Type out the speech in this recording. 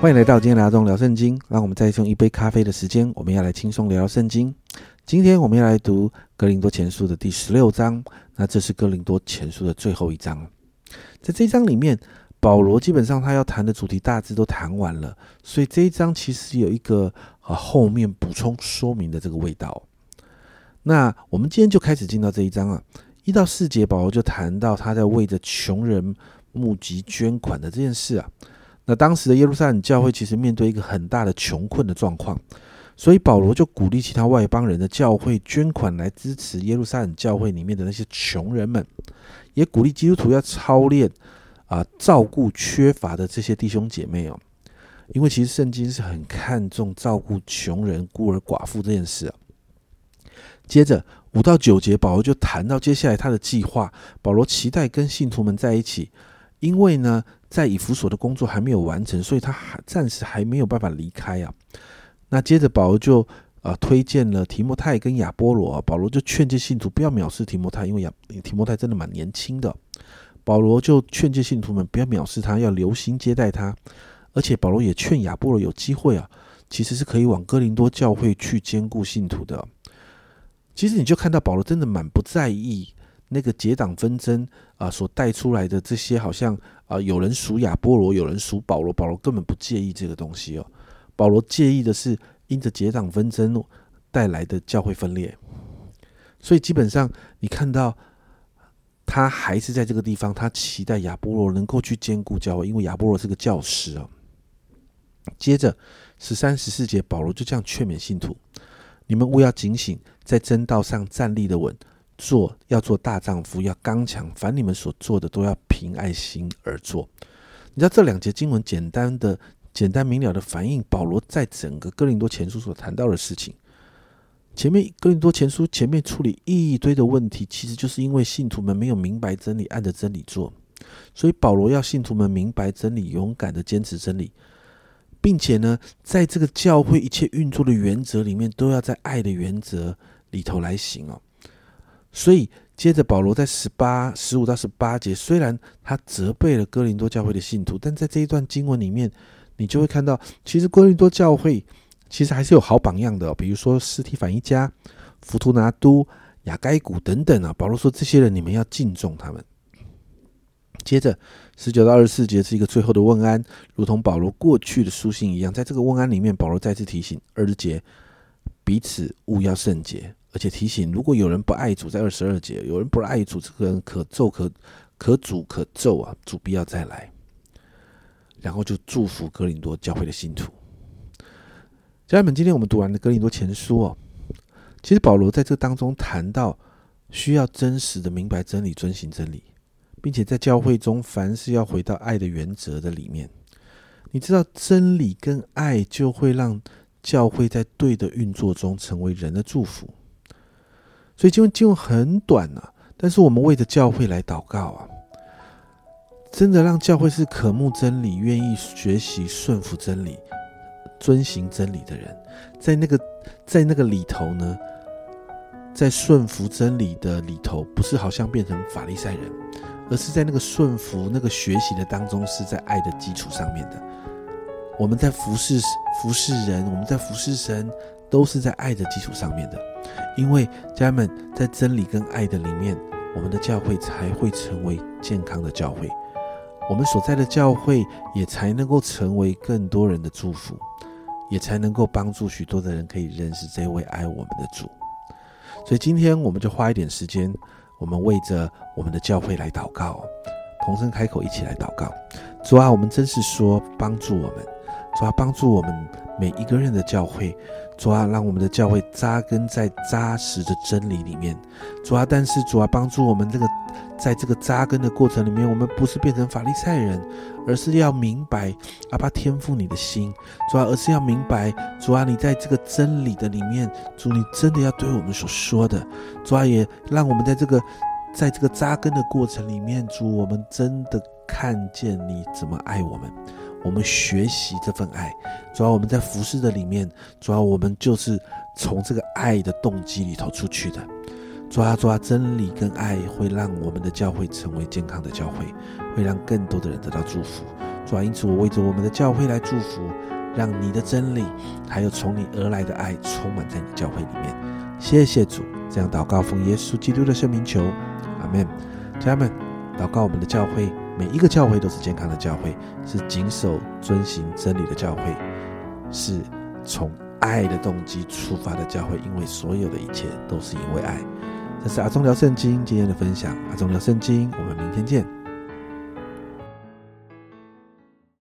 欢迎来到今天的阿忠聊圣经。让我们再用一杯咖啡的时间，我们要来轻松聊聊圣经。今天我们要来读哥林多前书的第十六章。那这是哥林多前书的最后一章。在这一章里面，保罗基本上他要谈的主题大致都谈完了，所以这一章其实有一个呃后面补充说明的这个味道。那我们今天就开始进到这一章啊，一到四节，保罗就谈到他在为着穷人募集捐款的这件事啊。那当时的耶路撒冷教会其实面对一个很大的穷困的状况，所以保罗就鼓励其他外邦人的教会捐款来支持耶路撒冷教会里面的那些穷人们，也鼓励基督徒要操练啊照顾缺乏的这些弟兄姐妹哦，因为其实圣经是很看重照顾穷人、孤儿寡妇这件事啊。接着五到九节，保罗就谈到接下来他的计划，保罗期待跟信徒们在一起，因为呢。在以弗所的工作还没有完成，所以他还暂时还没有办法离开啊。那接着保罗就呃推荐了提摩太跟亚波罗，保罗就劝诫信徒不要藐视提摩太，因为亚提摩太真的蛮年轻的。保罗就劝诫信徒们不要藐视他，要留心接待他。而且保罗也劝亚波罗有机会啊，其实是可以往哥林多教会去兼顾信徒的。其实你就看到保罗真的蛮不在意。那个结党纷争啊，所带出来的这些，好像啊，有人属亚波罗，有人属保罗，保罗根本不介意这个东西哦。保罗介意的是因着结党纷争带来的教会分裂。所以基本上你看到他还是在这个地方，他期待亚波罗能够去兼顾教会，因为亚波罗是个教师啊。接着十三十四节，保罗就这样劝勉信徒：你们务要警醒，在真道上站立的稳。做要做大丈夫，要刚强。凡你们所做的，都要凭爱心而做。你知道这两节经文简单的、简单明了的反映保罗在整个哥林多前书所谈到的事情。前面哥林多前书前面处理一堆的问题，其实就是因为信徒们没有明白真理，按着真理做。所以保罗要信徒们明白真理，勇敢的坚持真理，并且呢，在这个教会一切运作的原则里面，都要在爱的原则里头来行哦。所以，接着保罗在十八、十五到十八节，虽然他责备了哥林多教会的信徒，但在这一段经文里面，你就会看到，其实哥林多教会其实还是有好榜样的，比如说斯提凡一家、弗图拿都、雅该古等等啊。保罗说，这些人你们要敬重他们。接着十九到二十四节是一个最后的问安，如同保罗过去的书信一样，在这个问安里面，保罗再次提醒二十节彼此勿要圣洁。而且提醒，如果有人不爱主，在二十二节，有人不爱主，这个人可咒可可诅可咒啊，主必要再来。然后就祝福哥林多教会的信徒。家人们，今天我们读完的哥林多前书哦，其实保罗在这当中谈到需要真实的明白真理，遵行真理，并且在教会中凡事要回到爱的原则的里面。你知道真理跟爱就会让教会在对的运作中成为人的祝福。所以经文经文很短啊，但是我们为着教会来祷告啊，真的让教会是渴慕真理、愿意学习、顺服真理、遵行真理的人，在那个在那个里头呢，在顺服真理的里头，不是好像变成法利赛人，而是在那个顺服、那个学习的当中，是在爱的基础上面的。我们在服侍服侍人，我们在服侍神，都是在爱的基础上面的。因为家人们在真理跟爱的里面，我们的教会才会成为健康的教会，我们所在的教会也才能够成为更多人的祝福，也才能够帮助许多的人可以认识这位爱我们的主。所以今天我们就花一点时间，我们为着我们的教会来祷告，同声开口一起来祷告。主啊，我们真是说帮助我们，主啊，帮助我们每一个人的教会。主啊，让我们的教会扎根在扎实的真理里面。主啊，但是主啊，帮助我们这个在这个扎根的过程里面，我们不是变成法利赛人，而是要明白阿爸天赋你的心。主啊，而是要明白主啊，你在这个真理的里面，主你真的要对我们所说的。主啊，也让我们在这个在这个扎根的过程里面，主我们真的看见你怎么爱我们。我们学习这份爱，主要我们在服侍的里面，主要我们就是从这个爱的动机里头出去的。抓抓，真理跟爱会让我们的教会成为健康的教会，会让更多的人得到祝福。主要，因此我为着我们的教会来祝福，让你的真理还有从你而来的爱充满在你教会里面。谢谢主，这样祷告奉耶稣基督的圣名求，阿门。家人们，祷告我们的教会，每一个教会都是健康的教会，是谨守遵行真理的教会，是从爱的动机出发的教会，因为所有的一切都是因为爱。这是阿忠聊圣经今天的分享，阿忠聊圣经，我们明天见。